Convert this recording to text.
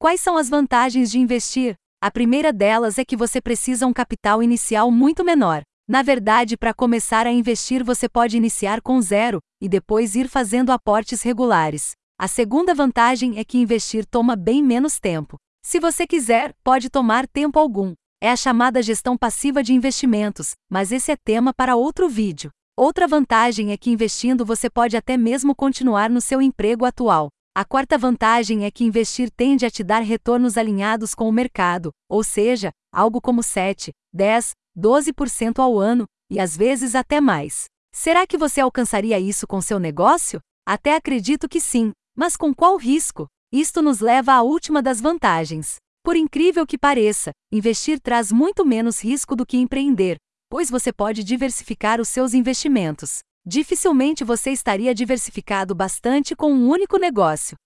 Quais são as vantagens de investir? A primeira delas é que você precisa um capital inicial muito menor. Na verdade, para começar a investir, você pode iniciar com zero e depois ir fazendo aportes regulares. A segunda vantagem é que investir toma bem menos tempo. Se você quiser, pode tomar tempo algum. É a chamada gestão passiva de investimentos, mas esse é tema para outro vídeo. Outra vantagem é que investindo você pode até mesmo continuar no seu emprego atual. A quarta vantagem é que investir tende a te dar retornos alinhados com o mercado, ou seja, algo como 7, 10, 12% ao ano, e às vezes até mais. Será que você alcançaria isso com seu negócio? Até acredito que sim, mas com qual risco? Isto nos leva à última das vantagens. Por incrível que pareça, investir traz muito menos risco do que empreender, pois você pode diversificar os seus investimentos. Dificilmente você estaria diversificado bastante com um único negócio.